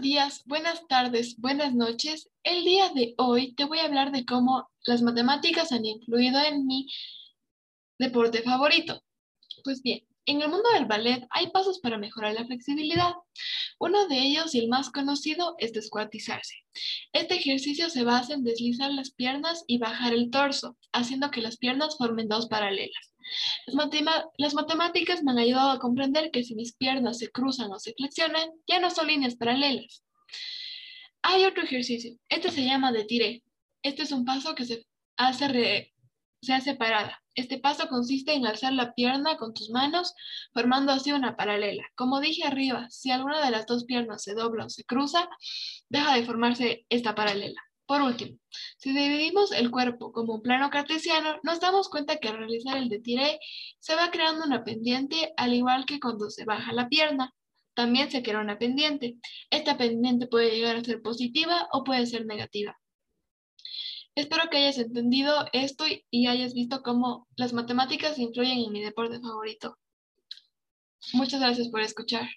días, buenas tardes, buenas noches. El día de hoy te voy a hablar de cómo las matemáticas han influido en mi deporte favorito. Pues bien, en el mundo del ballet hay pasos para mejorar la flexibilidad. Uno de ellos y el más conocido es descuartizarse. Este ejercicio se basa en deslizar las piernas y bajar el torso, haciendo que las piernas formen dos paralelas. Las, matemáticas me han ayudado a comprender que si mis piernas se cruzan o se flexionan, ya no son líneas paralelas. Hay otro ejercicio. Este se llama de tiré. Este es un paso que se hace, se hace parada. Este paso consiste en alzar la pierna con tus manos, formando así una paralela. Como dije arriba, si alguna de las dos piernas se dobla o se cruza, deja de formarse esta paralela. Por último, si dividimos el cuerpo como un plano cartesiano, nos damos cuenta que al realizar el detiré se va creando una pendiente, al igual que cuando se baja la pierna. También se crea una pendiente. Esta pendiente puede llegar a ser positiva o puede ser negativa. Espero que hayas entendido esto y hayas visto cómo las matemáticas influyen en mi deporte favorito. Muchas gracias por escuchar.